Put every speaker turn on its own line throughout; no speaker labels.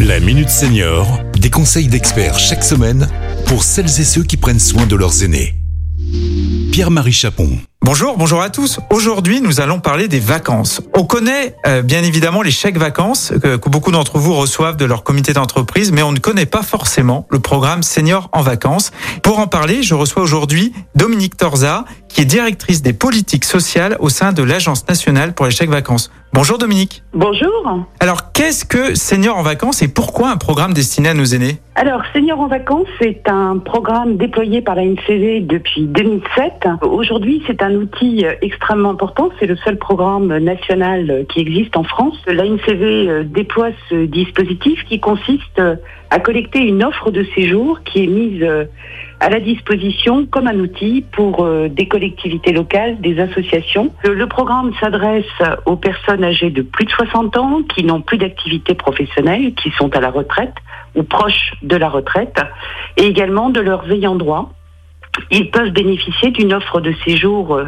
La Minute Senior, des conseils d'experts chaque semaine pour celles et ceux qui prennent soin de leurs aînés. Pierre-Marie Chapon.
Bonjour, bonjour à tous. Aujourd'hui, nous allons parler des vacances. On connaît euh, bien évidemment les chèques vacances que, que beaucoup d'entre vous reçoivent de leur comité d'entreprise, mais on ne connaît pas forcément le programme Senior en vacances. Pour en parler, je reçois aujourd'hui Dominique Torza, qui est directrice des politiques sociales au sein de l'Agence nationale pour les chèques vacances. Bonjour Dominique.
Bonjour.
Alors, qu'est-ce que Senior en vacances et pourquoi un programme destiné à nos aînés?
Alors, Senior en vacances, c'est un programme déployé par la NCV depuis 2007. Aujourd'hui, c'est un outil euh, extrêmement important. C'est le seul programme national euh, qui existe en France. La NCV euh, déploie ce dispositif qui consiste à collecter une offre de séjour qui est mise à la disposition comme un outil pour des collectivités locales, des associations. Le, programme s'adresse aux personnes âgées de plus de 60 ans qui n'ont plus d'activité professionnelle, qui sont à la retraite ou proches de la retraite, et également de leurs ayants droit ils peuvent bénéficier d'une offre de séjour euh,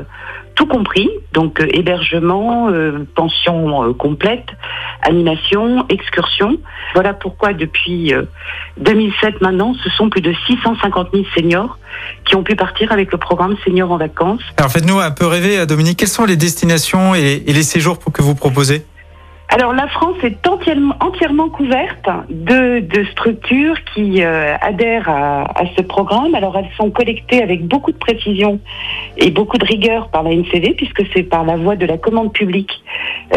tout compris, donc euh, hébergement, euh, pension complète, animation, excursion. Voilà pourquoi depuis 2007 maintenant, ce sont plus de 650 000 seniors qui ont pu partir avec le programme Seniors en vacances.
Alors faites-nous un peu rêver, Dominique, quelles sont les destinations et les séjours que vous proposez?
Alors la France est entièrement, couverte de, structures qui euh, adhèrent à, ce programme. Alors elles sont collectées avec beaucoup de précision et beaucoup de rigueur par la NCV puisque c'est par la voie de la commande publique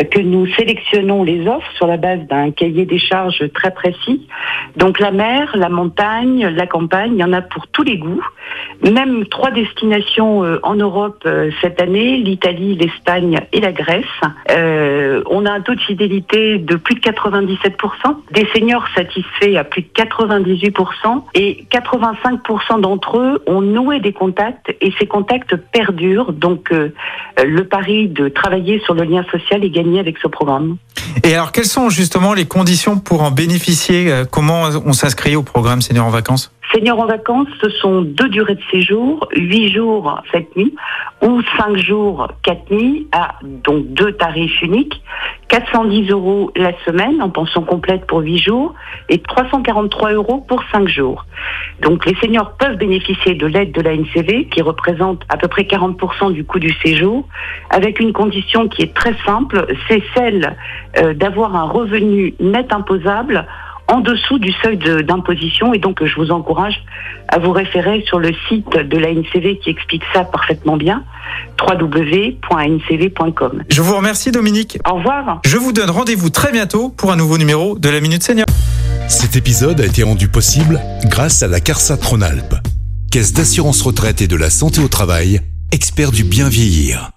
que nous sélectionnons les offres sur la base d'un cahier des charges très précis. Donc la mer, la montagne, la campagne, il y en a pour tous les goûts. Même trois destinations euh, en Europe cette année, l'Italie, l'Espagne et la Grèce. on a un taux de de plus de 97%, des seniors satisfaits à plus de 98% et 85% d'entre eux ont noué des contacts et ces contacts perdurent. Donc euh, le pari de travailler sur le lien social est avec ce programme.
Et alors quelles sont justement les conditions pour en bénéficier euh, Comment on s'inscrit au programme Seniors en vacances?
Seniors en vacances, ce sont deux durées de séjour, huit jours, sept nuits, ou cinq jours, quatre nuits, à donc deux tarifs uniques, 410 euros la semaine en pension complète pour huit jours et 343 euros pour cinq jours. Donc les seniors peuvent bénéficier de l'aide de la NCV qui représente à peu près 40% du coût du séjour, avec une condition qui est très simple, c'est celle euh, d'avoir un revenu net imposable en dessous du seuil d'imposition et donc je vous encourage à vous référer sur le site de la NCV qui explique ça parfaitement bien www.ncv.com.
Je vous remercie Dominique.
Au revoir.
Je vous donne rendez-vous très bientôt pour un nouveau numéro de la Minute Senior.
Cet épisode a été rendu possible grâce à la CARSA Tronalp, Caisse d'assurance retraite et de la santé au travail, expert du bien vieillir.